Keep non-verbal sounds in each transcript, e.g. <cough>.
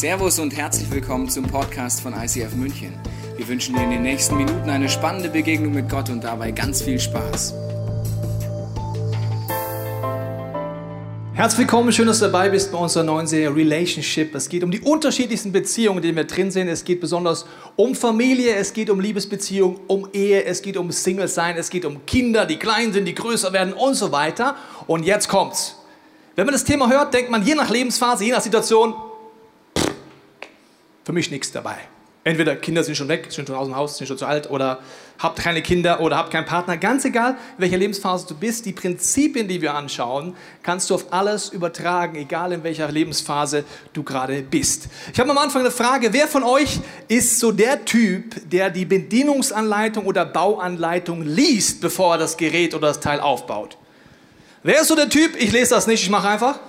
Servus und herzlich willkommen zum Podcast von ICF München. Wir wünschen dir in den nächsten Minuten eine spannende Begegnung mit Gott und dabei ganz viel Spaß. Herzlich willkommen, schön, dass du dabei bist bei unserer neuen Serie Relationship. Es geht um die unterschiedlichsten Beziehungen, in denen wir drin sind. Es geht besonders um Familie, es geht um Liebesbeziehungen, um Ehe, es geht um Single-Sein, es geht um Kinder, die klein sind, die größer werden und so weiter. Und jetzt kommt's. Wenn man das Thema hört, denkt man je nach Lebensphase, je nach Situation, für mich nichts dabei. Entweder Kinder sind schon weg, sind schon aus dem Haus, sind schon zu alt oder habt keine Kinder oder habt keinen Partner. Ganz egal, in welcher Lebensphase du bist, die Prinzipien, die wir anschauen, kannst du auf alles übertragen, egal in welcher Lebensphase du gerade bist. Ich habe am Anfang eine Frage, wer von euch ist so der Typ, der die Bedienungsanleitung oder Bauanleitung liest, bevor er das Gerät oder das Teil aufbaut? Wer ist so der Typ, ich lese das nicht, ich mache einfach?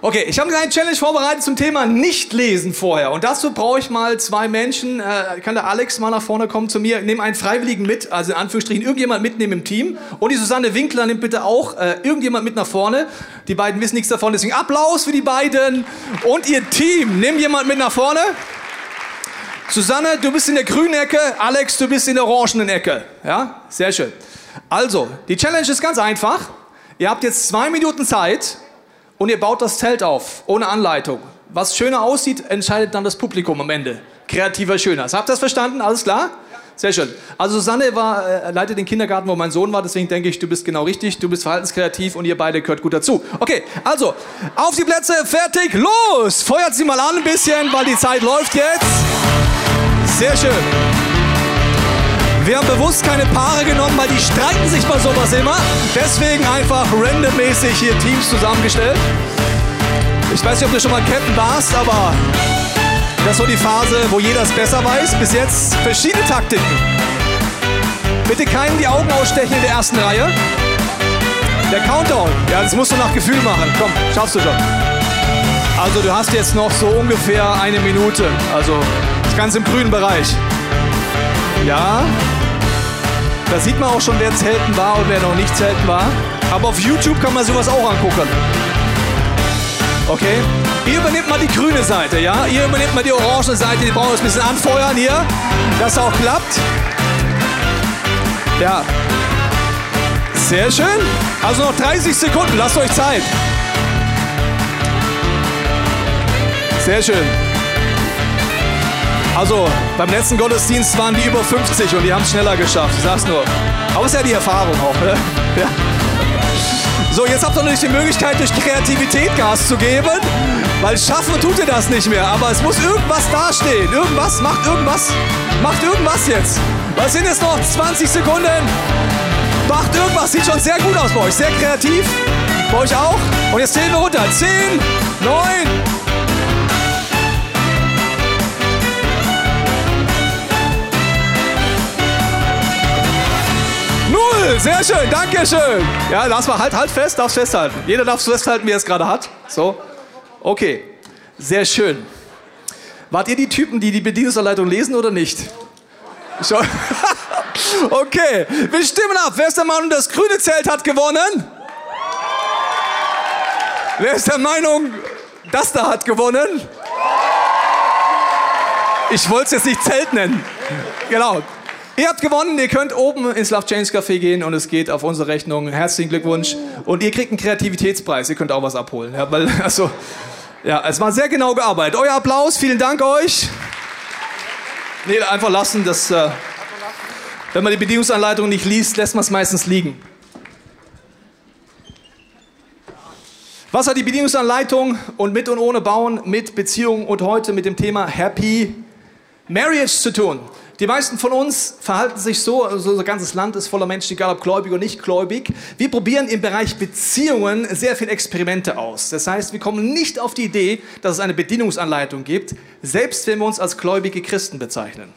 Okay, ich habe eine Challenge vorbereitet zum Thema Nicht-Lesen vorher. Und dazu brauche ich mal zwei Menschen. Äh, kann der Alex mal nach vorne kommen zu mir? Nimm einen Freiwilligen mit, also in Anführungsstrichen irgendjemand mitnehmen im Team. Und die Susanne Winkler nimmt bitte auch äh, irgendjemand mit nach vorne. Die beiden wissen nichts davon, deswegen Applaus für die beiden. Und ihr Team, nimm jemand mit nach vorne. Susanne, du bist in der grünen Ecke. Alex, du bist in der orangenen Ecke. Ja, sehr schön. Also, die Challenge ist ganz einfach. Ihr habt jetzt zwei Minuten Zeit und ihr baut das Zelt auf, ohne Anleitung. Was schöner aussieht, entscheidet dann das Publikum am Ende. Kreativer Schöner. Habt ihr das verstanden? Alles klar? Sehr schön. Also Susanne war, äh, leitet den Kindergarten, wo mein Sohn war, deswegen denke ich, du bist genau richtig, du bist verhaltenskreativ und ihr beide gehört gut dazu. Okay, also, auf die Plätze, fertig, los! Feuert sie mal an ein bisschen, weil die Zeit läuft jetzt. Sehr schön. Wir haben bewusst keine Paare genommen, weil die streiten sich bei sowas immer. Deswegen einfach randommäßig hier Teams zusammengestellt. Ich weiß nicht, ob du schon mal Captain warst, aber das ist so die Phase, wo jeder es besser weiß. Bis jetzt verschiedene Taktiken. Bitte keinen die Augen ausstechen in der ersten Reihe. Der Countdown, ja, das musst du nach Gefühl machen. Komm, schaffst du schon. Also du hast jetzt noch so ungefähr eine Minute. Also ganz im grünen Bereich. Ja, da sieht man auch schon, wer Zelten war und wer noch nicht Zelten war. Aber auf YouTube kann man sowas auch angucken. Okay? Ihr übernehmt mal die grüne Seite, ja? Ihr übernehmt mal die orange Seite, die brauchen wir ein bisschen anfeuern hier, dass auch klappt. Ja. Sehr schön. Also noch 30 Sekunden, lasst euch Zeit. Sehr schön. Also beim letzten Gottesdienst waren die über 50 und die haben es schneller geschafft. Ich sag's nur. Aber ist ja die Erfahrung auch. Ne? Ja. So, jetzt habt ihr natürlich die Möglichkeit, durch Kreativität Gas zu geben, weil schaffen tut ihr das nicht mehr. Aber es muss irgendwas dastehen. Irgendwas, macht irgendwas, macht irgendwas jetzt. Was sind jetzt noch 20 Sekunden? Macht irgendwas, sieht schon sehr gut aus bei euch, sehr kreativ. Bei euch auch. Und jetzt zählen wir runter. 10, 9, sehr schön, danke schön. Ja, lass mal, halt, halt fest, darfst festhalten. Jeder darf festhalten, wie er es gerade hat. So, okay, sehr schön. Wart ihr die Typen, die die Bedienungsanleitung lesen oder nicht? <laughs> Okay, wir stimmen ab. Wer ist der Meinung, das grüne Zelt hat gewonnen? Wer ist der Meinung, das da hat gewonnen? Ich wollte es jetzt nicht Zelt nennen. Genau, Ihr habt gewonnen, ihr könnt oben ins Love Change Café gehen und es geht auf unsere Rechnung. Herzlichen Glückwunsch. Und ihr kriegt einen Kreativitätspreis, ihr könnt auch was abholen. Ja, weil, <laughs> also, ja, es war sehr genau gearbeitet. Euer Applaus, vielen Dank euch. Nee, einfach lassen, das, äh, wenn man die Bedienungsanleitung nicht liest, lässt man es meistens liegen. Was hat die Bedienungsanleitung und mit und ohne Bauen mit Beziehungen und heute mit dem Thema Happy Marriage zu tun? Die meisten von uns verhalten sich so, also unser ganzes Land ist voller Menschen, egal ob gläubig oder nicht gläubig. Wir probieren im Bereich Beziehungen sehr viele Experimente aus. Das heißt, wir kommen nicht auf die Idee, dass es eine Bedienungsanleitung gibt, selbst wenn wir uns als gläubige Christen bezeichnen.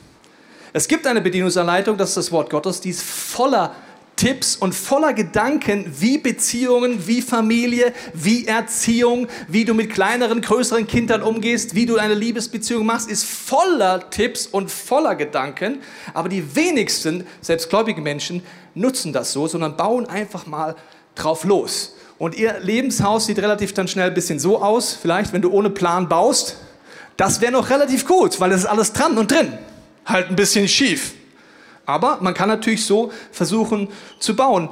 Es gibt eine Bedienungsanleitung, das ist das Wort Gottes, die ist voller Tipps und voller Gedanken, wie Beziehungen, wie Familie, wie Erziehung, wie du mit kleineren, größeren Kindern umgehst, wie du eine Liebesbeziehung machst, ist voller Tipps und voller Gedanken. Aber die wenigsten, selbst gläubige Menschen, nutzen das so, sondern bauen einfach mal drauf los. Und ihr Lebenshaus sieht relativ dann schnell ein bisschen so aus, vielleicht, wenn du ohne Plan baust. Das wäre noch relativ gut, weil das ist alles dran und drin. Halt ein bisschen schief. Aber man kann natürlich so versuchen zu bauen.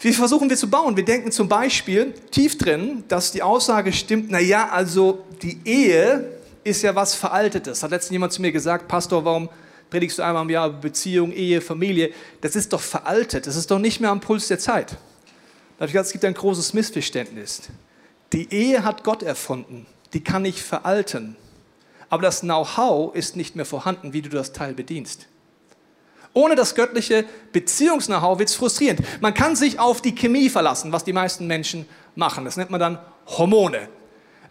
Wie versuchen wir zu bauen? Wir denken zum Beispiel tief drin, dass die Aussage stimmt, na ja, also die Ehe ist ja was Veraltetes. Hat letztens jemand zu mir gesagt, Pastor, warum predigst du einmal im Jahr Beziehung, Ehe, Familie? Das ist doch veraltet. Das ist doch nicht mehr am Puls der Zeit. Da habe ich gesagt, es gibt ein großes Missverständnis. Die Ehe hat Gott erfunden. Die kann nicht veralten. Aber das Know-how ist nicht mehr vorhanden, wie du das Teil bedienst. Ohne das göttliche Beziehungs-Know-how wird es frustrierend. Man kann sich auf die Chemie verlassen, was die meisten Menschen machen. Das nennt man dann Hormone.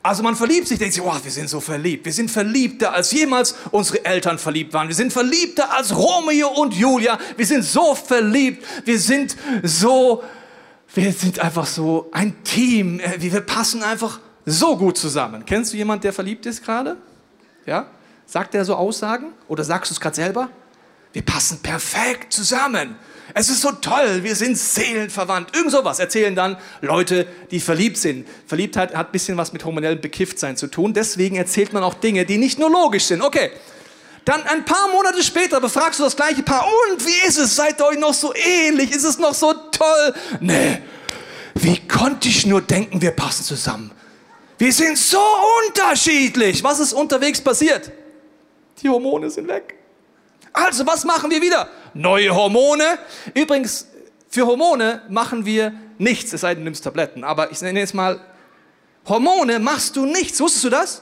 Also man verliebt sich, denkt sich, oh, wir sind so verliebt. Wir sind verliebter, als jemals unsere Eltern verliebt waren. Wir sind verliebter als Romeo und Julia. Wir sind so verliebt. Wir sind so, wir sind einfach so ein Team. Äh, wir passen einfach so gut zusammen. Kennst du jemanden, der verliebt ist gerade? Ja? Sagt er so Aussagen? Oder sagst du es gerade selber? Wir passen perfekt zusammen. Es ist so toll, wir sind seelenverwandt. Irgend sowas erzählen dann Leute, die verliebt sind. Verliebtheit hat ein bisschen was mit hormonellem Bekifftsein zu tun. Deswegen erzählt man auch Dinge, die nicht nur logisch sind. Okay, dann ein paar Monate später befragst du das gleiche Paar. Und wie ist es? Seid ihr euch noch so ähnlich? Ist es noch so toll? Nee, wie konnte ich nur denken, wir passen zusammen? Wir sind so unterschiedlich. Was ist unterwegs passiert? Die Hormone sind weg. Also, was machen wir wieder? Neue Hormone. Übrigens, für Hormone machen wir nichts, es sei denn, du nimmst Tabletten. Aber ich nenne jetzt mal, Hormone machst du nichts. Wusstest du das?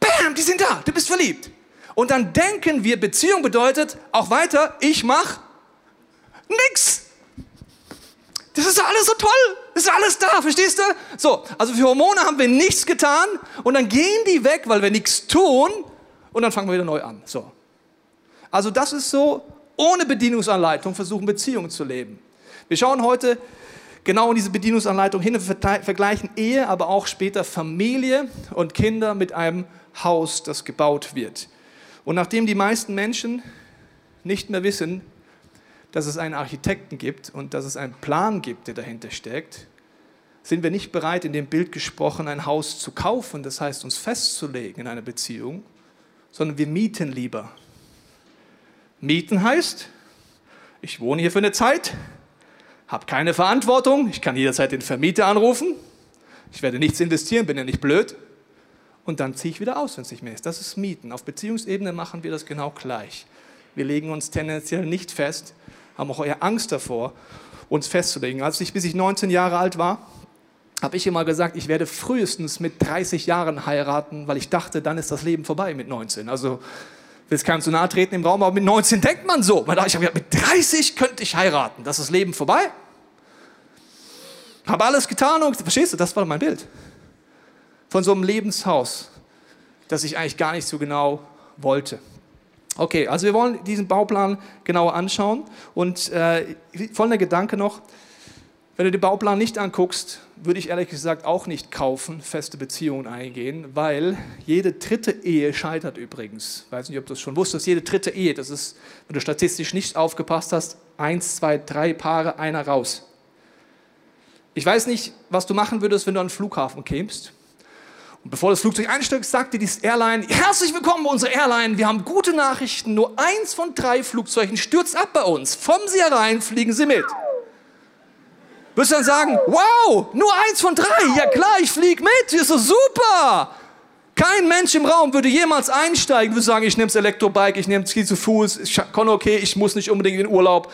Bam, die sind da, du bist verliebt. Und dann denken wir, Beziehung bedeutet auch weiter, ich mach nix. Das ist alles so toll. Das ist alles da, verstehst du? So, also für Hormone haben wir nichts getan und dann gehen die weg, weil wir nichts tun und dann fangen wir wieder neu an. So. Also das ist so, ohne Bedienungsanleitung versuchen Beziehungen zu leben. Wir schauen heute genau in diese Bedienungsanleitung hin und vergleichen Ehe, aber auch später Familie und Kinder mit einem Haus, das gebaut wird. Und nachdem die meisten Menschen nicht mehr wissen, dass es einen Architekten gibt und dass es einen Plan gibt, der dahinter steckt, sind wir nicht bereit, in dem Bild gesprochen, ein Haus zu kaufen, das heißt uns festzulegen in einer Beziehung, sondern wir mieten lieber Mieten heißt, ich wohne hier für eine Zeit, habe keine Verantwortung, ich kann jederzeit den Vermieter anrufen, ich werde nichts investieren, bin ja nicht blöd. Und dann ziehe ich wieder aus, wenn es nicht mehr ist. Das ist Mieten. Auf Beziehungsebene machen wir das genau gleich. Wir legen uns tendenziell nicht fest, haben auch eher Angst davor, uns festzulegen. Als ich, bis ich 19 Jahre alt war, habe ich immer gesagt, ich werde frühestens mit 30 Jahren heiraten, weil ich dachte, dann ist das Leben vorbei mit 19. Also will es keinem zu nahe treten im Raum, aber mit 19 denkt man so. Ich habe gedacht, mit 30 könnte ich heiraten. Das ist das Leben vorbei. Habe alles getan und, verstehst du, das war mein Bild. Von so einem Lebenshaus, das ich eigentlich gar nicht so genau wollte. Okay, also wir wollen diesen Bauplan genauer anschauen und äh, folgender Gedanke noch, wenn du den Bauplan nicht anguckst, würde ich ehrlich gesagt auch nicht kaufen, feste Beziehungen eingehen, weil jede dritte Ehe scheitert übrigens. Ich weiß nicht, ob du das schon wusstest. Jede dritte Ehe, das ist, wenn du statistisch nicht aufgepasst hast, eins, zwei, drei Paare, einer raus. Ich weiß nicht, was du machen würdest, wenn du an den Flughafen kämst. Und bevor das Flugzeug einsteigt, sagt dir die Airline, herzlich willkommen bei unserer Airline, wir haben gute Nachrichten, nur eins von drei Flugzeugen stürzt ab bei uns. Vom Sie herein fliegen Sie mit. Wirst du dann sagen, wow, nur eins von drei, ja klar, ich fliege mit, ist so super. Kein Mensch im Raum würde jemals einsteigen, würde sagen, ich nehme das Elektrobike, ich nehme es zu Fuß, ich kann okay, ich muss nicht unbedingt in den Urlaub.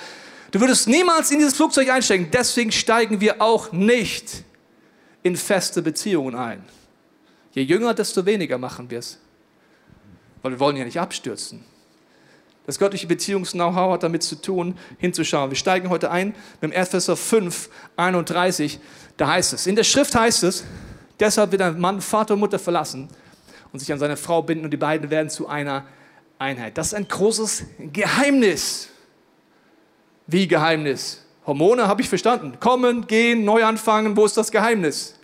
Du würdest niemals in dieses Flugzeug einsteigen. Deswegen steigen wir auch nicht in feste Beziehungen ein. Je jünger, desto weniger machen wir es. Weil wir wollen ja nicht abstürzen. Das göttliche Beziehungs-Know-how hat damit zu tun, hinzuschauen. Wir steigen heute ein mit dem Epheser 5, 31. Da heißt es, in der Schrift heißt es, deshalb wird ein Mann Vater und Mutter verlassen und sich an seine Frau binden und die beiden werden zu einer Einheit. Das ist ein großes Geheimnis. Wie Geheimnis? Hormone habe ich verstanden. Kommen, gehen, neu anfangen, wo ist das Geheimnis?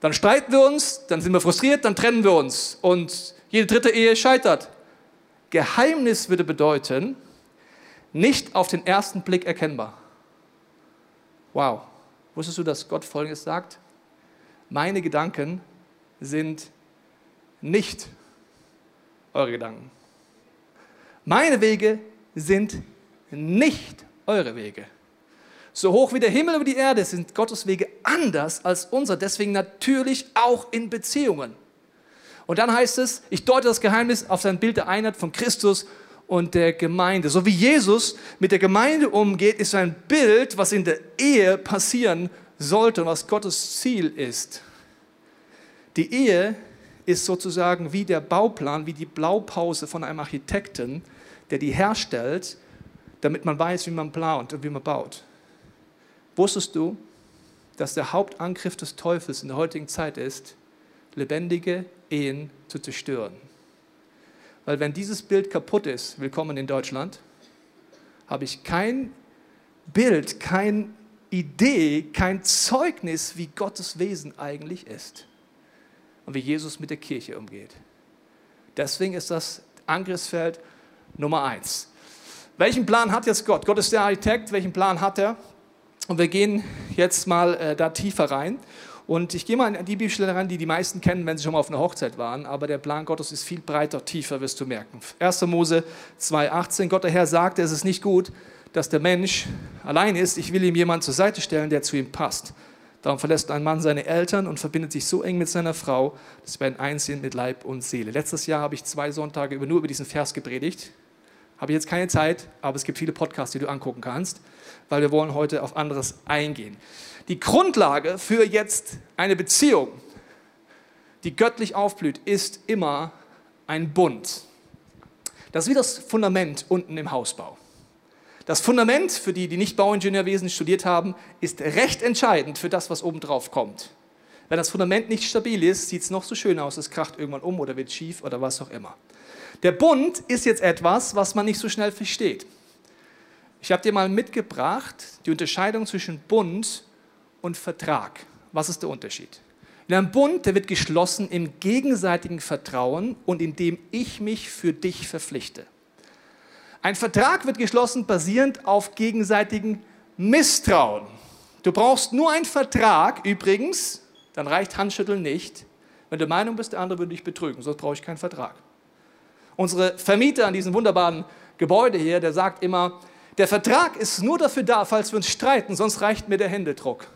Dann streiten wir uns, dann sind wir frustriert, dann trennen wir uns und jede dritte Ehe scheitert. Geheimnis würde bedeuten, nicht auf den ersten Blick erkennbar. Wow. Wusstest du, dass Gott Folgendes sagt? meine Gedanken sind nicht eure Gedanken. Meine Wege sind nicht eure Wege. So hoch wie der Himmel über die Erde sind Gottes Wege anders als unser, deswegen natürlich auch in Beziehungen. Und dann heißt es, ich deute das Geheimnis auf sein Bild der Einheit von Christus und der Gemeinde. So wie Jesus mit der Gemeinde umgeht, ist ein Bild, was in der Ehe passieren sollte und was Gottes Ziel ist. Die Ehe ist sozusagen wie der Bauplan, wie die Blaupause von einem Architekten, der die herstellt, damit man weiß, wie man plant und wie man baut. Wusstest du, dass der Hauptangriff des Teufels in der heutigen Zeit ist, lebendige Ehen zu zerstören? Weil wenn dieses Bild kaputt ist, willkommen in Deutschland, habe ich kein Bild, keine Idee, kein Zeugnis, wie Gottes Wesen eigentlich ist und wie Jesus mit der Kirche umgeht. Deswegen ist das Angriffsfeld Nummer eins. Welchen Plan hat jetzt Gott? Gott ist der Architekt. Welchen Plan hat er? Und wir gehen jetzt mal äh, da tiefer rein. Und ich gehe mal in die Bibelstelle rein, die die meisten kennen, wenn sie schon mal auf einer Hochzeit waren. Aber der Plan Gottes ist viel breiter, tiefer, wirst du merken. 1. Mose 2,18. Gott der Herr sagte, es ist nicht gut, dass der Mensch allein ist. Ich will ihm jemanden zur Seite stellen, der zu ihm passt. Darum verlässt ein Mann seine Eltern und verbindet sich so eng mit seiner Frau, dass sie beiden eins sind mit Leib und Seele. Letztes Jahr habe ich zwei Sonntage nur über diesen Vers gepredigt. Habe jetzt keine Zeit, aber es gibt viele Podcasts, die du angucken kannst, weil wir wollen heute auf anderes eingehen. Die Grundlage für jetzt eine Beziehung, die göttlich aufblüht, ist immer ein Bund. Das ist wie das Fundament unten im Hausbau. Das Fundament, für die, die nicht Bauingenieurwesen studiert haben, ist recht entscheidend für das, was oben drauf kommt. Wenn das Fundament nicht stabil ist, sieht es noch so schön aus, es kracht irgendwann um oder wird schief oder was auch immer. Der Bund ist jetzt etwas, was man nicht so schnell versteht. Ich habe dir mal mitgebracht die Unterscheidung zwischen Bund und Vertrag. Was ist der Unterschied? In einem Bund, der wird geschlossen im gegenseitigen Vertrauen und indem ich mich für dich verpflichte. Ein Vertrag wird geschlossen basierend auf gegenseitigem Misstrauen. Du brauchst nur einen Vertrag, übrigens, dann reicht Handschütteln nicht, wenn du der Meinung bist, der andere würde dich betrügen, sonst brauche ich keinen Vertrag. Unsere Vermieter an diesem wunderbaren Gebäude hier, der sagt immer, der Vertrag ist nur dafür da, falls wir uns streiten, sonst reicht mir der Händedruck.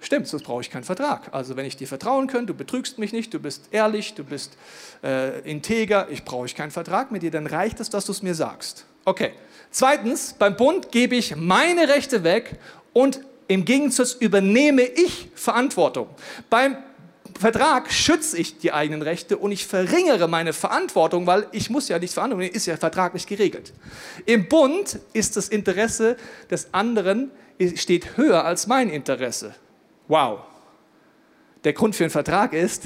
Stimmt, sonst brauche ich keinen Vertrag. Also wenn ich dir vertrauen kann, du betrügst mich nicht, du bist ehrlich, du bist äh, integer, ich brauche keinen Vertrag mit dir, dann reicht es, dass du es mir sagst. Okay. Zweitens, beim Bund gebe ich meine Rechte weg und im Gegensatz übernehme ich Verantwortung. Beim Vertrag schütze ich die eigenen Rechte und ich verringere meine Verantwortung, weil ich muss ja nicht verantworten, ist ja vertraglich geregelt. Im Bund ist das Interesse des anderen steht höher als mein Interesse. Wow. Der Grund für einen Vertrag ist,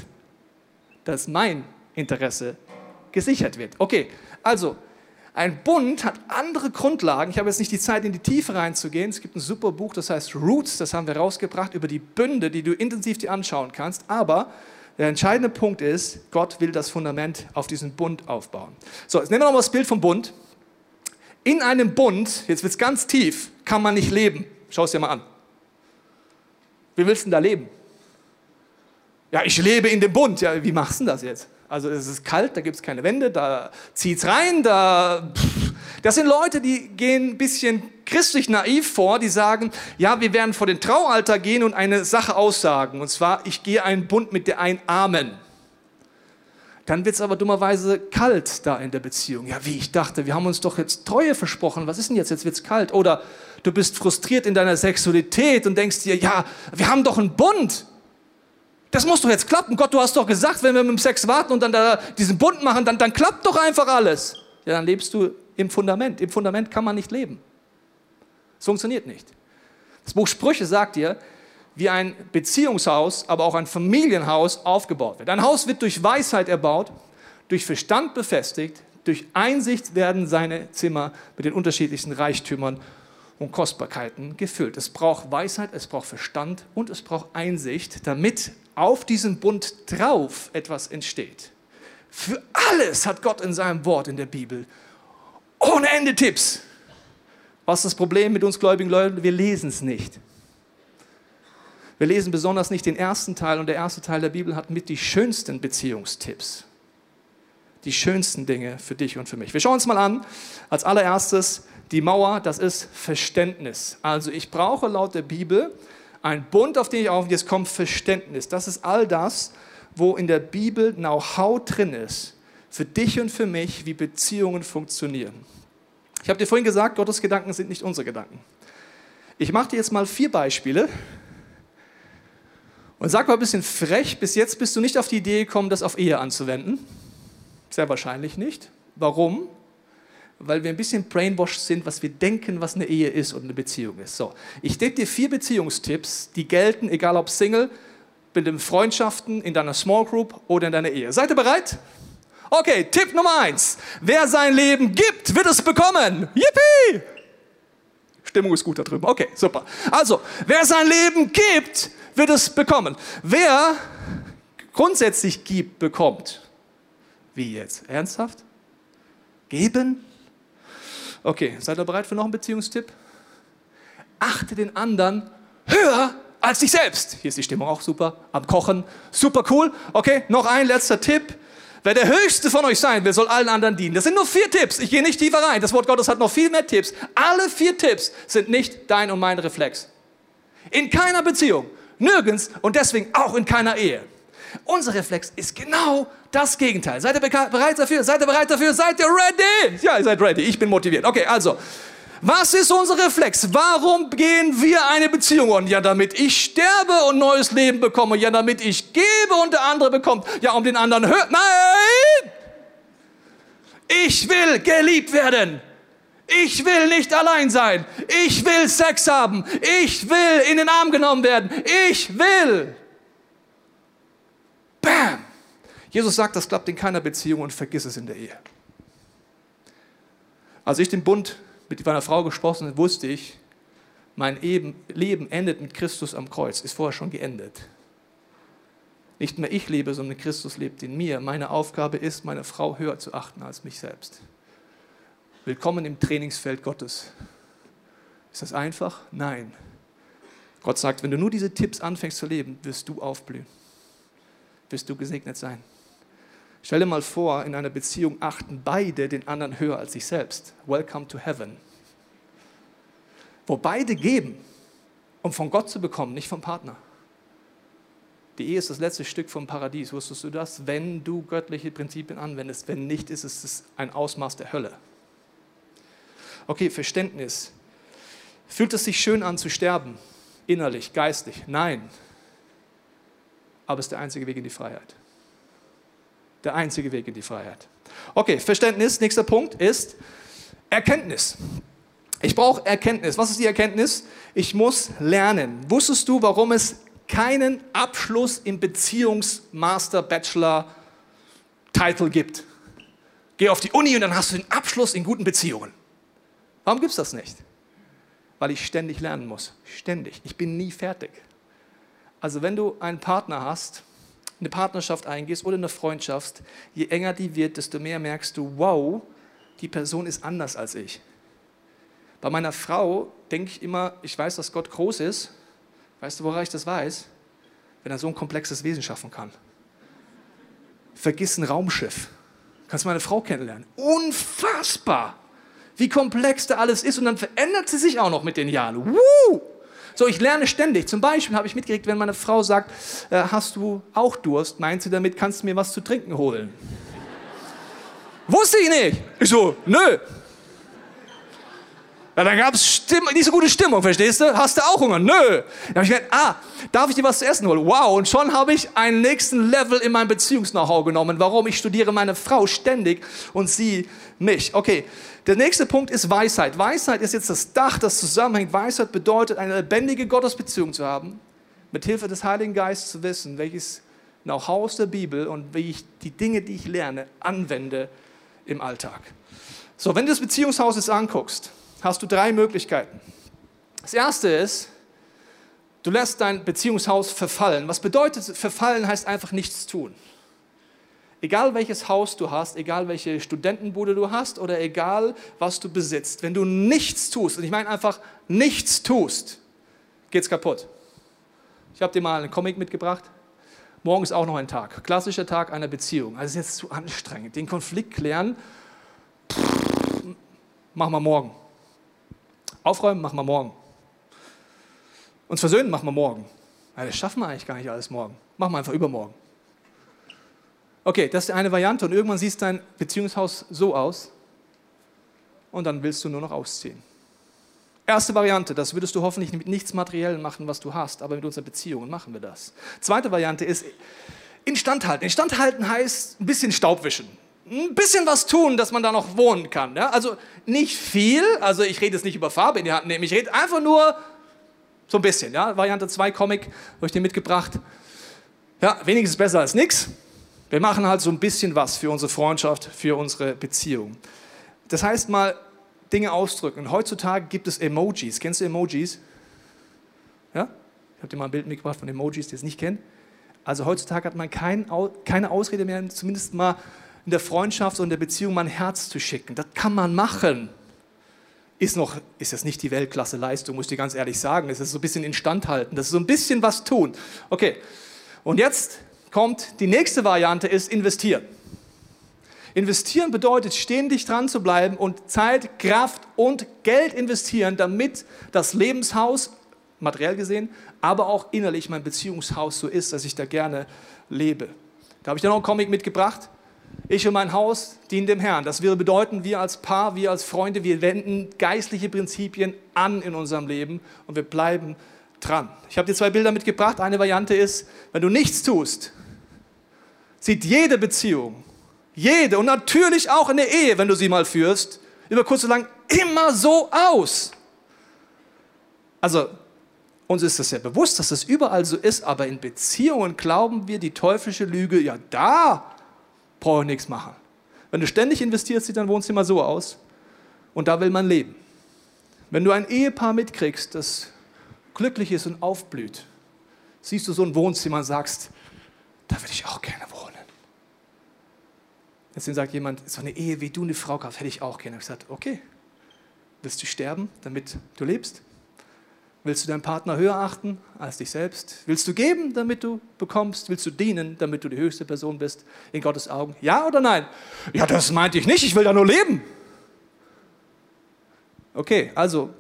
dass mein Interesse gesichert wird. Okay, also ein Bund hat andere Grundlagen. Ich habe jetzt nicht die Zeit, in die Tiefe reinzugehen. Es gibt ein super Buch, das heißt Roots, das haben wir rausgebracht über die Bünde, die du intensiv dir anschauen kannst. Aber der entscheidende Punkt ist, Gott will das Fundament auf diesen Bund aufbauen. So, jetzt nehmen wir nochmal das Bild vom Bund. In einem Bund, jetzt wird es ganz tief, kann man nicht leben. Schau es dir mal an. Wie willst du denn da leben? Ja, ich lebe in dem Bund. Ja, wie machst du das jetzt? Also es ist kalt, da gibt es keine Wände, da zieht es rein, da... Das sind Leute, die gehen ein bisschen christlich naiv vor, die sagen, ja, wir werden vor den Traualter gehen und eine Sache aussagen. Und zwar, ich gehe einen Bund mit der ein Amen. Dann wird es aber dummerweise kalt da in der Beziehung. Ja, wie ich dachte, wir haben uns doch jetzt Treue versprochen. Was ist denn jetzt? Jetzt wird es kalt. Oder du bist frustriert in deiner Sexualität und denkst dir, ja, wir haben doch einen Bund. Das muss doch jetzt klappen. Gott, du hast doch gesagt, wenn wir mit dem Sex warten und dann da diesen Bund machen, dann, dann klappt doch einfach alles. Ja, dann lebst du im Fundament. Im Fundament kann man nicht leben. Es funktioniert nicht. Das Buch Sprüche sagt dir, wie ein Beziehungshaus, aber auch ein Familienhaus aufgebaut wird. Ein Haus wird durch Weisheit erbaut, durch Verstand befestigt, durch Einsicht werden seine Zimmer mit den unterschiedlichsten Reichtümern und Kostbarkeiten gefüllt. Es braucht Weisheit, es braucht Verstand und es braucht Einsicht, damit auf diesem Bund drauf etwas entsteht. Für alles hat Gott in seinem Wort in der Bibel ohne Ende Tipps. Was ist das Problem mit uns gläubigen Leuten? Wir lesen es nicht. Wir lesen besonders nicht den ersten Teil und der erste Teil der Bibel hat mit die schönsten Beziehungstipps. Die schönsten Dinge für dich und für mich. Wir schauen uns mal an, als allererstes die Mauer, das ist Verständnis. Also ich brauche laut der Bibel ein Bund, auf den ich auf, jetzt kommt Verständnis. Das ist all das, wo in der Bibel Know-how drin ist, für dich und für mich, wie Beziehungen funktionieren. Ich habe dir vorhin gesagt, Gottes Gedanken sind nicht unsere Gedanken. Ich mache dir jetzt mal vier Beispiele, und sag mal ein bisschen frech, bis jetzt bist du nicht auf die Idee gekommen, das auf Ehe anzuwenden. Sehr wahrscheinlich nicht. Warum? Weil wir ein bisschen brainwashed sind, was wir denken, was eine Ehe ist und eine Beziehung ist. So, ich gebe dir vier Beziehungstipps, die gelten, egal ob Single, mit den Freundschaften, in deiner Small Group oder in deiner Ehe. Seid ihr bereit? Okay, Tipp Nummer eins. Wer sein Leben gibt, wird es bekommen. Yippie! Stimmung ist gut da drüben. Okay, super. Also, wer sein Leben gibt, wird es bekommen. Wer grundsätzlich gibt, bekommt. Wie jetzt? Ernsthaft? Geben? Okay, seid ihr bereit für noch einen Beziehungstipp? Achte den anderen höher als dich selbst. Hier ist die Stimmung auch super. Am Kochen. Super cool. Okay, noch ein letzter Tipp. Wer der Höchste von euch sein will, soll allen anderen dienen. Das sind nur vier Tipps. Ich gehe nicht tiefer rein. Das Wort Gottes hat noch viel mehr Tipps. Alle vier Tipps sind nicht dein und mein Reflex. In keiner Beziehung nirgends und deswegen auch in keiner Ehe. Unser Reflex ist genau das Gegenteil. Seid ihr bereit dafür? Seid ihr bereit dafür? Seid ihr ready? Ja, ihr seid ready. Ich bin motiviert. Okay, also. Was ist unser Reflex? Warum gehen wir eine Beziehung an? Ja, damit ich sterbe und neues Leben bekomme. Ja, damit ich gebe und der andere bekommt. Ja, um den anderen hört. Nein! Ich will geliebt werden. Ich will nicht allein sein. Ich will Sex haben. Ich will in den Arm genommen werden. Ich will. Bam! Jesus sagt, das klappt in keiner Beziehung und vergiss es in der Ehe. Als ich den Bund mit meiner Frau gesprochen habe, wusste ich, mein Leben endet mit Christus am Kreuz, ist vorher schon geendet. Nicht mehr ich lebe, sondern Christus lebt in mir. Meine Aufgabe ist, meine Frau höher zu achten als mich selbst. Willkommen im Trainingsfeld Gottes. Ist das einfach? Nein. Gott sagt, wenn du nur diese Tipps anfängst zu leben, wirst du aufblühen. Wirst du gesegnet sein. Stell dir mal vor, in einer Beziehung achten beide den anderen höher als sich selbst. Welcome to heaven. Wo beide geben, um von Gott zu bekommen, nicht vom Partner. Die Ehe ist das letzte Stück vom Paradies. Wusstest du das? Wenn du göttliche Prinzipien anwendest. Wenn nicht, ist es ein Ausmaß der Hölle. Okay, Verständnis. Fühlt es sich schön an zu sterben? Innerlich, geistlich? Nein. Aber es ist der einzige Weg in die Freiheit. Der einzige Weg in die Freiheit. Okay, Verständnis. Nächster Punkt ist Erkenntnis. Ich brauche Erkenntnis. Was ist die Erkenntnis? Ich muss lernen. Wusstest du, warum es keinen Abschluss im Beziehungsmaster Bachelor Titel gibt? Geh auf die Uni und dann hast du den Abschluss in guten Beziehungen. Warum gibt es das nicht? Weil ich ständig lernen muss. Ständig. Ich bin nie fertig. Also wenn du einen Partner hast, eine Partnerschaft eingehst oder eine Freundschaft, je enger die wird, desto mehr merkst du, wow, die Person ist anders als ich. Bei meiner Frau denke ich immer, ich weiß, dass Gott groß ist. Weißt du, woran ich das weiß? Wenn er so ein komplexes Wesen schaffen kann. Vergiss ein Raumschiff. Kannst meine Frau kennenlernen. Unfassbar! wie komplex da alles ist und dann verändert sie sich auch noch mit den Jahren. Woo! So, ich lerne ständig. Zum Beispiel habe ich mitgekriegt, wenn meine Frau sagt, äh, hast du auch Durst, meint sie damit, kannst du mir was zu trinken holen? <laughs> Wusste ich nicht. Ich so, nö. Ja, dann gab es nicht so gute Stimmung, verstehst du? Hast du auch Hunger? Nö. Dann habe ich gedacht, ah, darf ich dir was zu essen holen? Wow, und schon habe ich einen nächsten Level in meinem Beziehungs-Know-how genommen. Warum? Ich studiere meine Frau ständig und sie mich. Okay, der nächste Punkt ist Weisheit. Weisheit ist jetzt das Dach, das zusammenhängt. Weisheit bedeutet, eine lebendige Gottesbeziehung zu haben, mit Hilfe des Heiligen Geistes zu wissen, welches Know-how aus der Bibel und wie ich die Dinge, die ich lerne, anwende im Alltag. So, wenn du das Beziehungshaus jetzt anguckst, hast du drei Möglichkeiten. Das erste ist, du lässt dein Beziehungshaus verfallen. Was bedeutet verfallen heißt einfach nichts tun. Egal welches Haus du hast, egal welche Studentenbude du hast oder egal was du besitzt, wenn du nichts tust, und ich meine einfach nichts tust, geht's kaputt. Ich habe dir mal einen Comic mitgebracht. Morgen ist auch noch ein Tag. Klassischer Tag einer Beziehung. Also ist jetzt zu anstrengend. Den Konflikt klären, machen wir morgen. Aufräumen, machen wir morgen. Uns versöhnen, machen wir morgen. Ja, das schaffen wir eigentlich gar nicht alles morgen. Machen wir einfach übermorgen. Okay, das ist eine Variante und irgendwann sieht dein Beziehungshaus so aus und dann willst du nur noch ausziehen. Erste Variante, das würdest du hoffentlich mit nichts Materiellen machen, was du hast, aber mit unseren Beziehungen machen wir das. Zweite Variante ist Instandhalten. Instandhalten heißt ein bisschen Staub wischen. Ein bisschen was tun, dass man da noch wohnen kann. Ja? Also nicht viel, also ich rede jetzt nicht über Farbe in die Hand nehmen, ich rede einfach nur so ein bisschen. Ja? Variante 2 Comic, habe ich dir mitgebracht. Ja, wenigstens besser als nichts. Wir machen halt so ein bisschen was für unsere Freundschaft, für unsere Beziehung. Das heißt mal, Dinge ausdrücken. Heutzutage gibt es Emojis. Kennst du Emojis? Ja? Ich habe dir mal ein Bild mitgebracht von Emojis, die es nicht kennen. Also heutzutage hat man kein, keine Ausrede mehr, zumindest mal in der Freundschaft und der Beziehung mal ein Herz zu schicken. Das kann man machen. Ist noch, ist das nicht die Weltklasse-Leistung, muss ich ganz ehrlich sagen. Es ist so ein bisschen instandhalten, das ist so ein bisschen was tun. Okay, und jetzt kommt die nächste Variante, ist investieren. Investieren bedeutet, ständig dran zu bleiben und Zeit, Kraft und Geld investieren, damit das Lebenshaus, materiell gesehen, aber auch innerlich mein Beziehungshaus so ist, dass ich da gerne lebe. Da habe ich dir noch einen Comic mitgebracht. Ich und mein Haus dienen dem Herrn. Das würde bedeuten, wir als Paar, wir als Freunde, wir wenden geistliche Prinzipien an in unserem Leben und wir bleiben dran. Ich habe dir zwei Bilder mitgebracht. Eine Variante ist, wenn du nichts tust, sieht jede Beziehung jede und natürlich auch in der Ehe, wenn du sie mal führst, über kurz oder lang immer so aus. Also uns ist das ja bewusst, dass das überall so ist, aber in Beziehungen glauben wir die teuflische Lüge, ja da brauche ich nichts machen. Wenn du ständig investierst, sieht dein Wohnzimmer so aus und da will man leben. Wenn du ein Ehepaar mitkriegst, das glücklich ist und aufblüht, siehst du so ein Wohnzimmer und sagst, da will ich auch gerne wohnen. Deswegen sagt jemand, so eine Ehe, wie du eine Frau kaufst, hätte ich auch gerne. Ich gesagt, okay, willst du sterben, damit du lebst? Willst du deinen Partner höher achten als dich selbst? Willst du geben, damit du bekommst? Willst du dienen, damit du die höchste Person bist in Gottes Augen? Ja oder nein? Ja, das meinte ich nicht, ich will da nur leben. Okay, also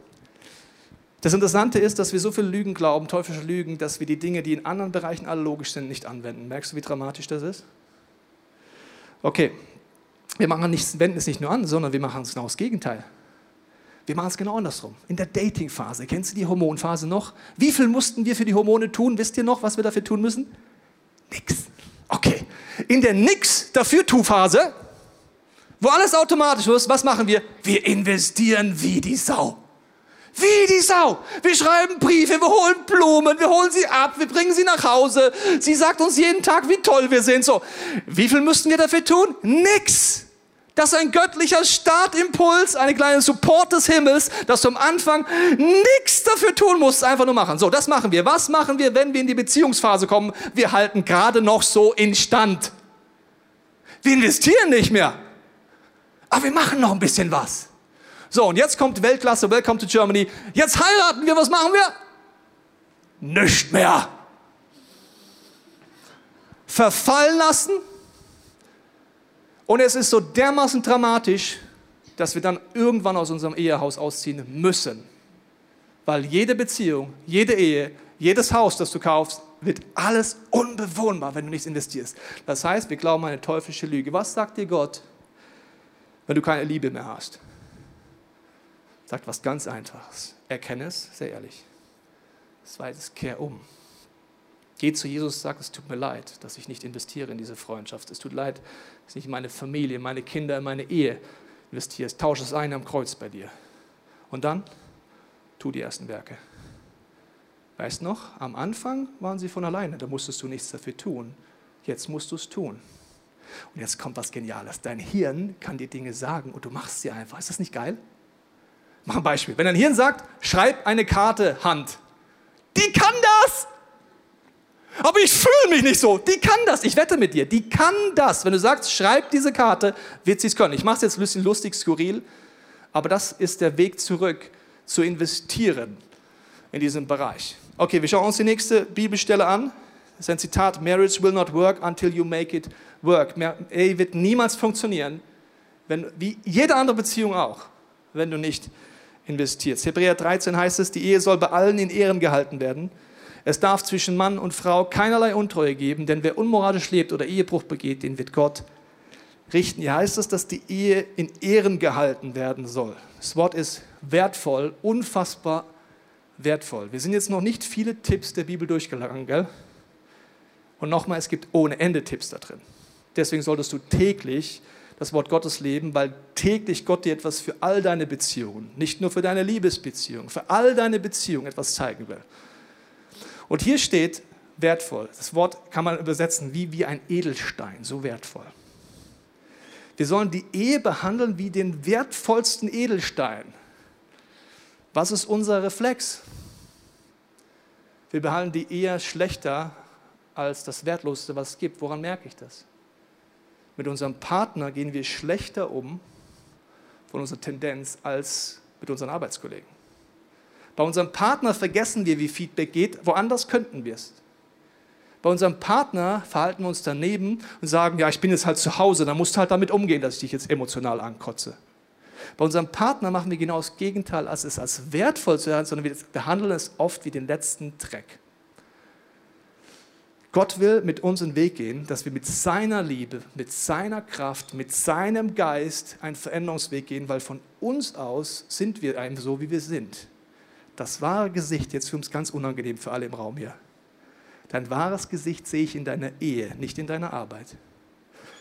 das Interessante ist, dass wir so viele Lügen glauben, teuflische Lügen, dass wir die Dinge, die in anderen Bereichen alle logisch sind, nicht anwenden. Merkst du, wie dramatisch das ist? Okay, wir machen nicht, wenden es nicht nur an, sondern wir machen es genau das Gegenteil. Wir machen es genau andersrum. In der Dating-Phase, kennst du die Hormonphase noch? Wie viel mussten wir für die Hormone tun? Wisst ihr noch, was wir dafür tun müssen? Nix. Okay. In der Nix dafür Tu-Phase, wo alles automatisch ist, was machen wir? Wir investieren wie die Sau. Wie die Sau. Wir schreiben Briefe, wir holen Blumen, wir holen sie ab, wir bringen sie nach Hause. Sie sagt uns jeden Tag, wie toll wir sind. So, wie viel müssten wir dafür tun? Nix. Das ist ein göttlicher Startimpuls, eine kleine Support des Himmels, dass du am Anfang nichts dafür tun musst, einfach nur machen. So, das machen wir. Was machen wir, wenn wir in die Beziehungsphase kommen? Wir halten gerade noch so in Stand. Wir investieren nicht mehr. Aber wir machen noch ein bisschen was. So, und jetzt kommt Weltklasse, Welcome to Germany. Jetzt heiraten wir, was machen wir? Nicht mehr. Verfallen lassen. Und es ist so dermaßen dramatisch, dass wir dann irgendwann aus unserem Ehehaus ausziehen müssen. Weil jede Beziehung, jede Ehe, jedes Haus, das du kaufst, wird alles unbewohnbar, wenn du nichts investierst. Das heißt, wir glauben eine teuflische Lüge. Was sagt dir Gott, wenn du keine Liebe mehr hast? sagt was ganz Einfaches. Erkenne es, sehr ehrlich. Zweites, kehr um. Geh zu Jesus, sag, es tut mir leid, dass ich nicht investiere in diese Freundschaft. Es tut leid, dass ich nicht in meine Familie, meine Kinder, in meine Ehe investiere. Tausche es ein am Kreuz bei dir. Und dann tu die ersten Werke. Weißt noch, am Anfang waren sie von alleine, da musstest du nichts dafür tun. Jetzt musst du es tun. Und jetzt kommt was Geniales. Dein Hirn kann dir Dinge sagen und du machst sie einfach. Ist das nicht geil? Mach ein Beispiel. Wenn dein Hirn sagt, schreib eine Karte Hand. Die kann das. Aber ich fühle mich nicht so. Die kann das. Ich wette mit dir. Die kann das. Wenn du sagst, schreib diese Karte, wird sie es können. Ich mache es jetzt ein bisschen lustig, skurril. Aber das ist der Weg zurück zu investieren in diesem Bereich. Okay, wir schauen uns die nächste Bibelstelle an. Das ist ein Zitat: Marriage will not work until you make it work. Ehe wird niemals funktionieren, wenn, wie jede andere Beziehung auch, wenn du nicht investierst. Hebräer 13 heißt es: Die Ehe soll bei allen in Ehren gehalten werden. Es darf zwischen Mann und Frau keinerlei Untreue geben, denn wer unmoralisch lebt oder Ehebruch begeht, den wird Gott richten. Hier heißt es, dass die Ehe in Ehren gehalten werden soll. Das Wort ist wertvoll, unfassbar wertvoll. Wir sind jetzt noch nicht viele Tipps der Bibel durchgegangen, gell? Und nochmal, es gibt ohne Ende Tipps da drin. Deswegen solltest du täglich das Wort Gottes leben, weil täglich Gott dir etwas für all deine Beziehungen, nicht nur für deine Liebesbeziehungen, für all deine Beziehungen etwas zeigen will. Und hier steht wertvoll. Das Wort kann man übersetzen wie, wie ein Edelstein, so wertvoll. Wir sollen die Ehe behandeln wie den wertvollsten Edelstein. Was ist unser Reflex? Wir behandeln die Ehe schlechter als das Wertloseste, was es gibt. Woran merke ich das? Mit unserem Partner gehen wir schlechter um von unserer Tendenz als mit unseren Arbeitskollegen. Bei unserem Partner vergessen wir, wie Feedback geht, woanders könnten wir es. Bei unserem Partner verhalten wir uns daneben und sagen, ja, ich bin jetzt halt zu Hause, dann musst du halt damit umgehen, dass ich dich jetzt emotional ankotze. Bei unserem Partner machen wir genau das Gegenteil, als es als wertvoll zu hören, sondern wir behandeln es oft wie den letzten Dreck. Gott will mit uns einen Weg gehen, dass wir mit seiner Liebe, mit seiner Kraft, mit seinem Geist einen Veränderungsweg gehen, weil von uns aus sind wir einem so, wie wir sind. Das wahre Gesicht, jetzt für uns ganz unangenehm für alle im Raum hier. Dein wahres Gesicht sehe ich in deiner Ehe, nicht in deiner Arbeit.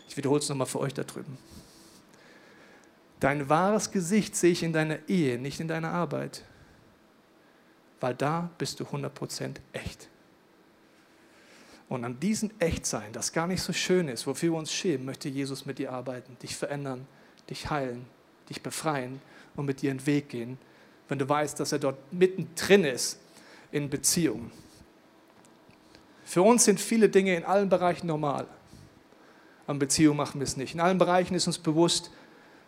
Ich wiederhole es nochmal für euch da drüben. Dein wahres Gesicht sehe ich in deiner Ehe, nicht in deiner Arbeit. Weil da bist du 100% echt. Und an diesem Echtsein, das gar nicht so schön ist, wofür wir uns schämen, möchte Jesus mit dir arbeiten, dich verändern, dich heilen, dich befreien und mit dir einen Weg gehen, wenn du weißt, dass er dort mittendrin ist in Beziehungen. Für uns sind viele Dinge in allen Bereichen normal. An Beziehungen machen wir es nicht. In allen Bereichen ist uns bewusst,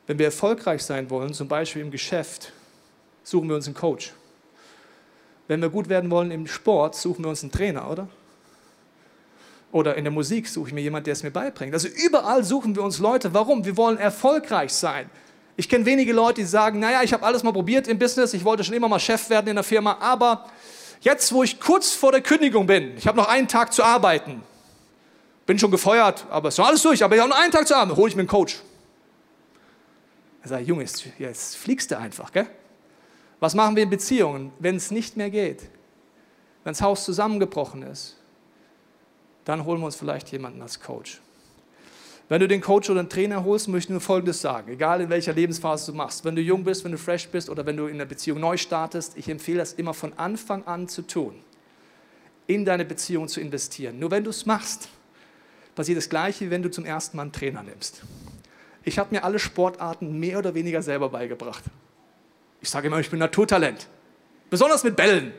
wenn wir erfolgreich sein wollen, zum Beispiel im Geschäft, suchen wir uns einen Coach. Wenn wir gut werden wollen im Sport, suchen wir uns einen Trainer, oder? Oder in der Musik suche ich mir jemanden, der es mir beibringt. Also überall suchen wir uns Leute. Warum? Wir wollen erfolgreich sein. Ich kenne wenige Leute, die sagen, naja, ich habe alles mal probiert im Business, ich wollte schon immer mal Chef werden in der Firma, aber jetzt, wo ich kurz vor der Kündigung bin, ich habe noch einen Tag zu arbeiten, bin schon gefeuert, aber es ist noch alles durch, aber ich habe noch einen Tag zu arbeiten, hole ich mir einen Coach. Er sagt, Junge, jetzt, jetzt fliegst du einfach, gell? Was machen wir in Beziehungen, wenn es nicht mehr geht? Wenn das Haus zusammengebrochen ist, dann holen wir uns vielleicht jemanden als Coach. Wenn du den Coach oder den Trainer holst, möchte ich nur Folgendes sagen, egal in welcher Lebensphase du machst. Wenn du jung bist, wenn du fresh bist oder wenn du in der Beziehung neu startest, ich empfehle das immer von Anfang an zu tun, in deine Beziehung zu investieren. Nur wenn du es machst, passiert das Gleiche, wie wenn du zum ersten Mal einen Trainer nimmst. Ich habe mir alle Sportarten mehr oder weniger selber beigebracht. Ich sage immer, ich bin Naturtalent. Besonders mit Bällen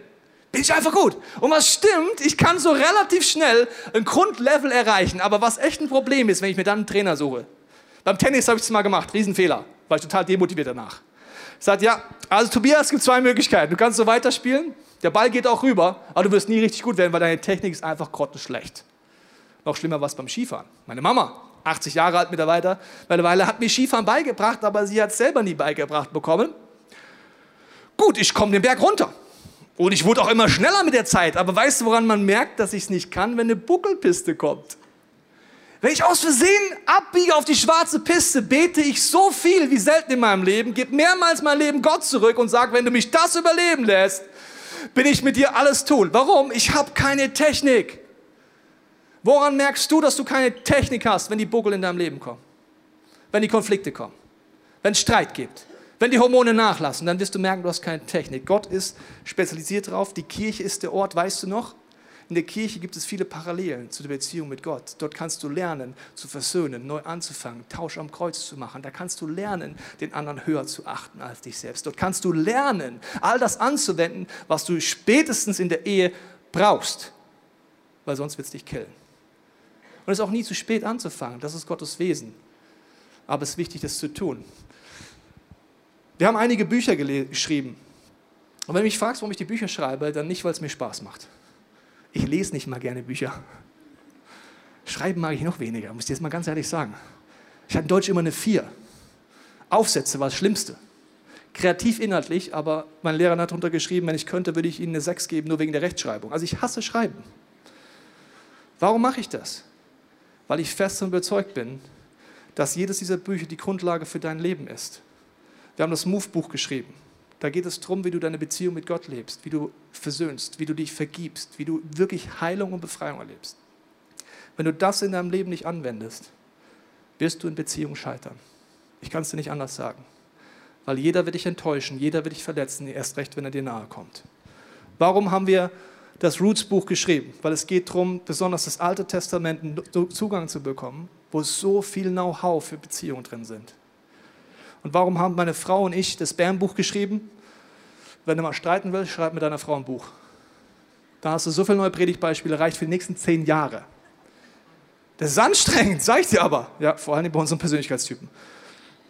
bin ich einfach gut. Und was stimmt, ich kann so relativ schnell ein Grundlevel erreichen. Aber was echt ein Problem ist, wenn ich mir dann einen Trainer suche. Beim Tennis habe ich es mal gemacht, Riesenfehler, war ich total demotiviert danach. Ich sage, ja, also Tobias, es gibt zwei Möglichkeiten. Du kannst so weiterspielen, der Ball geht auch rüber, aber du wirst nie richtig gut werden, weil deine Technik ist einfach grottenschlecht. Noch schlimmer war es beim Skifahren. Meine Mama, 80 Jahre alt mittlerweile, mittlerweile hat mir Skifahren beigebracht, aber sie hat es selber nie beigebracht bekommen. Gut, ich komme den Berg runter. Und ich wurde auch immer schneller mit der Zeit. Aber weißt du, woran man merkt, dass ich es nicht kann, wenn eine Buckelpiste kommt? Wenn ich aus Versehen abbiege auf die schwarze Piste, bete ich so viel wie selten in meinem Leben, gebe mehrmals mein Leben Gott zurück und sage, wenn du mich das überleben lässt, bin ich mit dir alles tun. Warum? Ich habe keine Technik. Woran merkst du, dass du keine Technik hast, wenn die Buckel in deinem Leben kommen? Wenn die Konflikte kommen? Wenn es Streit gibt? Wenn die Hormone nachlassen, dann wirst du merken, du hast keine Technik. Gott ist spezialisiert darauf. Die Kirche ist der Ort, weißt du noch? In der Kirche gibt es viele Parallelen zu der Beziehung mit Gott. Dort kannst du lernen, zu versöhnen, neu anzufangen, Tausch am Kreuz zu machen. Da kannst du lernen, den anderen höher zu achten als dich selbst. Dort kannst du lernen, all das anzuwenden, was du spätestens in der Ehe brauchst, weil sonst wird es dich killen. Und es ist auch nie zu spät anzufangen. Das ist Gottes Wesen. Aber es ist wichtig, das zu tun. Wir haben einige Bücher geschrieben. Und wenn du mich fragst, warum ich die Bücher schreibe, dann nicht, weil es mir Spaß macht. Ich lese nicht mal gerne Bücher. Schreiben mag ich noch weniger, muss ich jetzt mal ganz ehrlich sagen. Ich hatte in Deutsch immer eine 4. Aufsätze war das Schlimmste. Kreativ inhaltlich, aber mein Lehrer hat darunter geschrieben, wenn ich könnte, würde ich Ihnen eine 6 geben, nur wegen der Rechtschreibung. Also ich hasse Schreiben. Warum mache ich das? Weil ich fest und überzeugt bin, dass jedes dieser Bücher die Grundlage für dein Leben ist. Wir haben das Move-Buch geschrieben. Da geht es darum, wie du deine Beziehung mit Gott lebst, wie du versöhnst, wie du dich vergibst, wie du wirklich Heilung und Befreiung erlebst. Wenn du das in deinem Leben nicht anwendest, wirst du in Beziehung scheitern. Ich kann es dir nicht anders sagen. Weil jeder wird dich enttäuschen, jeder wird dich verletzen, erst recht, wenn er dir nahe kommt. Warum haben wir das Roots-Buch geschrieben? Weil es geht darum, besonders das Alte Testament Zugang zu bekommen, wo so viel Know-how für Beziehungen drin sind. Und warum haben meine Frau und ich das Bärenbuch geschrieben? Wenn du mal streiten willst, schreib mit deiner Frau ein Buch. Da hast du so viele neue Predigtbeispiele, reicht für die nächsten zehn Jahre. Das ist anstrengend, sag ich dir aber. Ja, vor allem bei unseren Persönlichkeitstypen.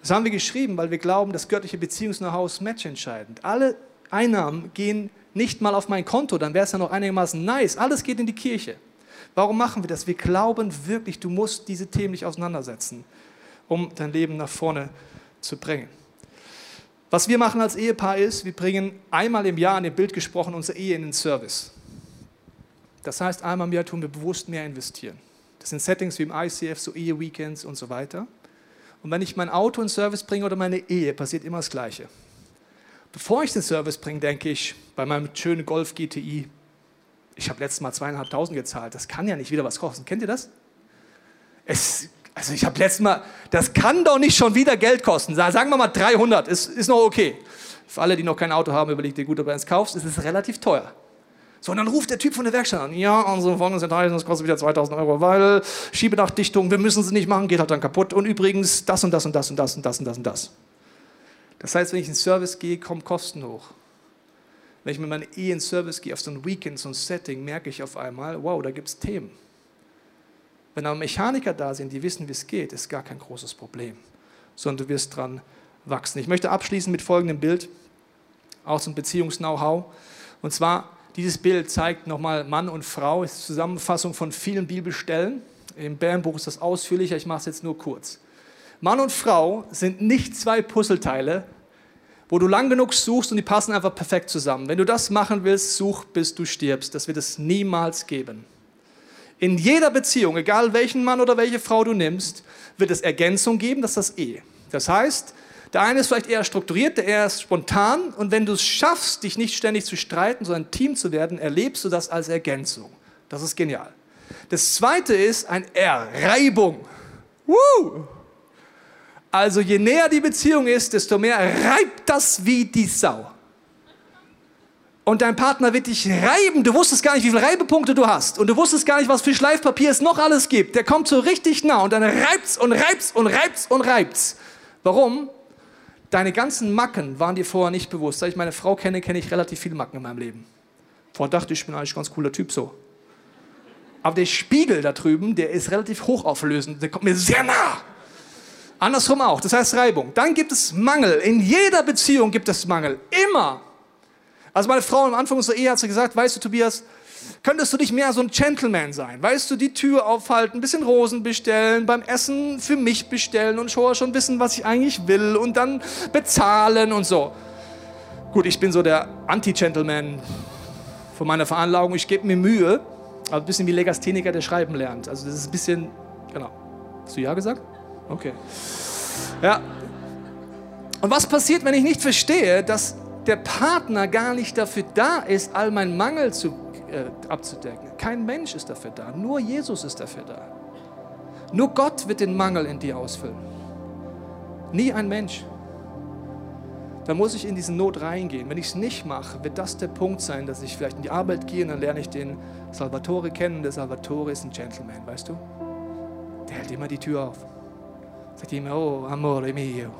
Das haben wir geschrieben, weil wir glauben, das göttliche Beziehungs-Know-how ist matchentscheidend. Alle Einnahmen gehen nicht mal auf mein Konto, dann wäre es ja noch einigermaßen nice. Alles geht in die Kirche. Warum machen wir das? Wir glauben wirklich, du musst diese Themen nicht auseinandersetzen, um dein Leben nach vorne zu bringen. Was wir machen als Ehepaar ist, wir bringen einmal im Jahr, an dem Bild gesprochen, unsere Ehe in den Service. Das heißt, einmal im Jahr tun wir bewusst mehr investieren. Das sind Settings wie im ICF, so Ehe-Weekends und so weiter. Und wenn ich mein Auto in Service bringe oder meine Ehe, passiert immer das Gleiche. Bevor ich den Service bringe, denke ich, bei meinem schönen Golf GTI, ich habe letztes Mal zweieinhalbtausend gezahlt, das kann ja nicht wieder was kosten. Kennt ihr das? Es, also ich habe letztes Mal, das kann doch nicht schon wieder Geld kosten. Sagen wir mal 300, ist, ist noch okay. Für alle, die noch kein Auto haben, überlegt dir gut, ob du eins kaufst, ist es relativ teuer. So, und dann ruft der Typ von der Werkstatt an. Ja, unsere Vorne sind das kostet wieder 2000 Euro, weil Schiebedachdichtung, wir müssen sie nicht machen, geht halt dann kaputt. Und übrigens das und das und das und das und das und das und das. Das heißt, wenn ich in Service gehe, kommen Kosten hoch. Wenn ich mit meiner Ehe in Service gehe, auf so ein Weekend, so ein Setting, merke ich auf einmal, wow, da gibt es Themen. Wenn aber Mechaniker da sind, die wissen, wie es geht, ist gar kein großes Problem, sondern du wirst dran wachsen. Ich möchte abschließen mit folgendem Bild, auch zum Beziehungs-Know-how. Und zwar, dieses Bild zeigt nochmal Mann und Frau, ist eine Zusammenfassung von vielen Bibelstellen. Im Bärenbuch ist das ausführlicher, ich mache es jetzt nur kurz. Mann und Frau sind nicht zwei Puzzleteile, wo du lang genug suchst und die passen einfach perfekt zusammen. Wenn du das machen willst, such bis du stirbst. Das wird es niemals geben. In jeder Beziehung, egal welchen Mann oder welche Frau du nimmst, wird es Ergänzung geben, das ist das E. Das heißt, der eine ist vielleicht eher strukturiert, der eher ist spontan und wenn du es schaffst, dich nicht ständig zu streiten, sondern Team zu werden, erlebst du das als Ergänzung. Das ist genial. Das zweite ist ein R, Reibung. Woo! Also je näher die Beziehung ist, desto mehr reibt das wie die Sau und dein Partner wird dich reiben. Du wusstest gar nicht, wie viele Reibepunkte du hast. Und du wusstest gar nicht, was für Schleifpapier es noch alles gibt. Der kommt so richtig nah und dann reibt's und reibt's und reibt's und reibt's. Warum? Deine ganzen Macken waren dir vorher nicht bewusst. Seit ich meine Frau kenne, kenne ich relativ viele Macken in meinem Leben. Vorher dachte ich, ich bin eigentlich ein ganz cooler Typ so. Aber der Spiegel da drüben, der ist relativ hochauflösend. Der kommt mir sehr nah. Andersrum auch. Das heißt Reibung. Dann gibt es Mangel. In jeder Beziehung gibt es Mangel. Immer. Also meine Frau am Anfang unserer Ehe hat sie gesagt, weißt du Tobias, könntest du nicht mehr so ein Gentleman sein? Weißt du, die Tür aufhalten, ein bisschen Rosen bestellen, beim Essen für mich bestellen und schon, schon wissen, was ich eigentlich will und dann bezahlen und so. Gut, ich bin so der Anti-Gentleman von meiner Veranlagung. Ich gebe mir Mühe, aber ein bisschen wie Legastheniker, der schreiben lernt. Also das ist ein bisschen, genau. Hast du ja gesagt? Okay. Ja. Und was passiert, wenn ich nicht verstehe, dass der Partner gar nicht dafür da ist, all meinen Mangel zu, äh, abzudecken. Kein Mensch ist dafür da, nur Jesus ist dafür da. Nur Gott wird den Mangel in dir ausfüllen. Nie ein Mensch. Da muss ich in diese Not reingehen. Wenn ich es nicht mache, wird das der Punkt sein, dass ich vielleicht in die Arbeit gehe und dann lerne ich den Salvatore kennen. Der Salvatore ist ein Gentleman, weißt du? Der hält immer die Tür auf. Sagt immer, oh, amore mio,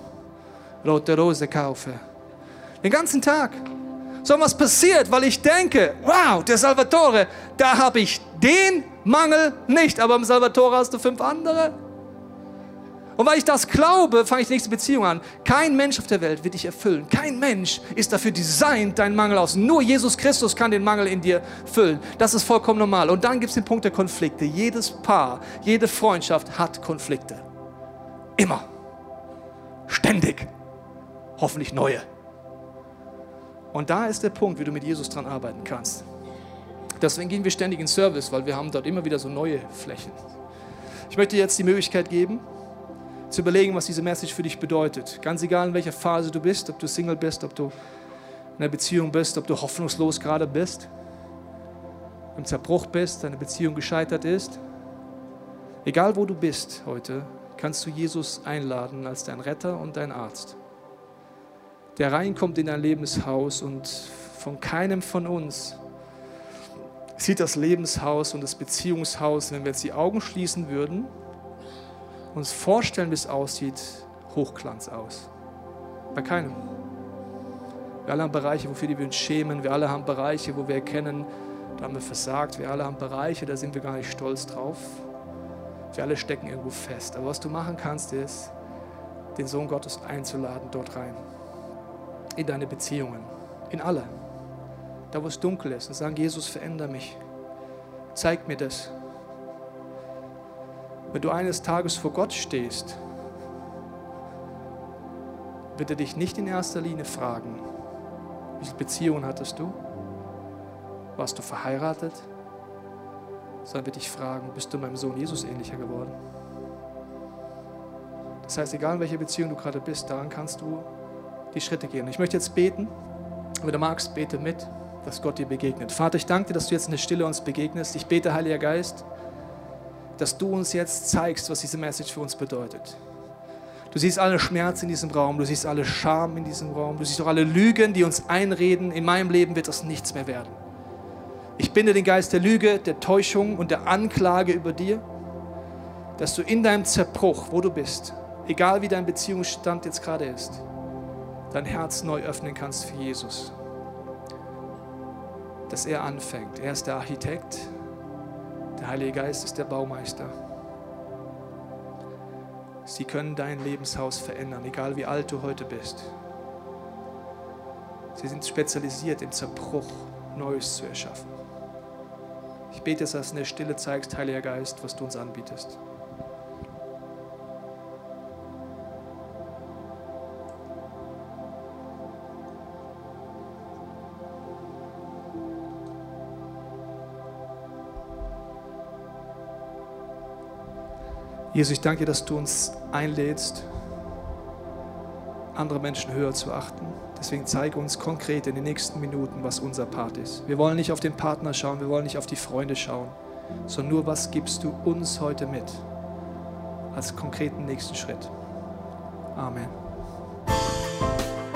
rote Rose kaufe. Den ganzen Tag. So was passiert, weil ich denke, wow, der Salvatore, da habe ich den Mangel nicht, aber im Salvatore hast du fünf andere. Und weil ich das glaube, fange ich die nächste Beziehung an. Kein Mensch auf der Welt wird dich erfüllen. Kein Mensch ist dafür designt, deinen Mangel aus. Nur Jesus Christus kann den Mangel in dir füllen. Das ist vollkommen normal. Und dann gibt es den Punkt der Konflikte. Jedes Paar, jede Freundschaft hat Konflikte. Immer. Ständig. Hoffentlich neue. Und da ist der Punkt, wie du mit Jesus dran arbeiten kannst. Deswegen gehen wir ständig in Service, weil wir haben dort immer wieder so neue Flächen. Ich möchte dir jetzt die Möglichkeit geben, zu überlegen, was diese Message für dich bedeutet. Ganz egal, in welcher Phase du bist, ob du Single bist, ob du in einer Beziehung bist, ob du hoffnungslos gerade bist, im Zerbruch bist, deine Beziehung gescheitert ist. Egal wo du bist heute, kannst du Jesus einladen als dein Retter und dein Arzt, der reinkommt in dein Lebenshaus und von keinem von uns sieht das Lebenshaus und das Beziehungshaus, wenn wir jetzt die Augen schließen würden, uns vorstellen, wie es aussieht, Hochglanz aus. Bei keinem. Wir alle haben Bereiche, wofür wir uns schämen. Wir alle haben Bereiche, wo wir erkennen, da haben wir versagt. Wir alle haben Bereiche, da sind wir gar nicht stolz drauf. Wir alle stecken irgendwo fest. Aber was du machen kannst, ist, den Sohn Gottes einzuladen dort rein. In deine Beziehungen. In alle. Da, wo es dunkel ist. Und sagen, Jesus, veränder mich. Zeig mir das. Wenn du eines Tages vor Gott stehst, wird er dich nicht in erster Linie fragen, wie viele Beziehungen hattest du? Warst du verheiratet? Sondern wird dich fragen, bist du meinem Sohn Jesus ähnlicher geworden? Das heißt, egal in welcher Beziehung du gerade bist, daran kannst du die Schritte gehen. Ich möchte jetzt beten. Wenn du magst, bete mit, dass Gott dir begegnet. Vater, ich danke dir, dass du jetzt in der Stille uns begegnest. Ich bete, Heiliger Geist, dass du uns jetzt zeigst, was diese Message für uns bedeutet. Du siehst alle Schmerz in diesem Raum, du siehst alle Scham in diesem Raum, du siehst auch alle Lügen, die uns einreden, in meinem Leben wird das nichts mehr werden. Ich binde den Geist der Lüge, der Täuschung und der Anklage über dir, dass du in deinem Zerbruch, wo du bist, egal wie dein Beziehungsstand jetzt gerade ist, dein Herz neu öffnen kannst für Jesus. Dass er anfängt. Er ist der Architekt, der Heilige Geist ist der Baumeister. Sie können dein Lebenshaus verändern, egal wie alt du heute bist. Sie sind spezialisiert im Zerbruch, Neues zu erschaffen. Ich bete, dass du in der Stille zeigst, Heiliger Geist, was du uns anbietest. Jesus, ich danke dir, dass du uns einlädst, andere Menschen höher zu achten. Deswegen zeige uns konkret in den nächsten Minuten, was unser Part ist. Wir wollen nicht auf den Partner schauen, wir wollen nicht auf die Freunde schauen, sondern nur, was gibst du uns heute mit als konkreten nächsten Schritt. Amen.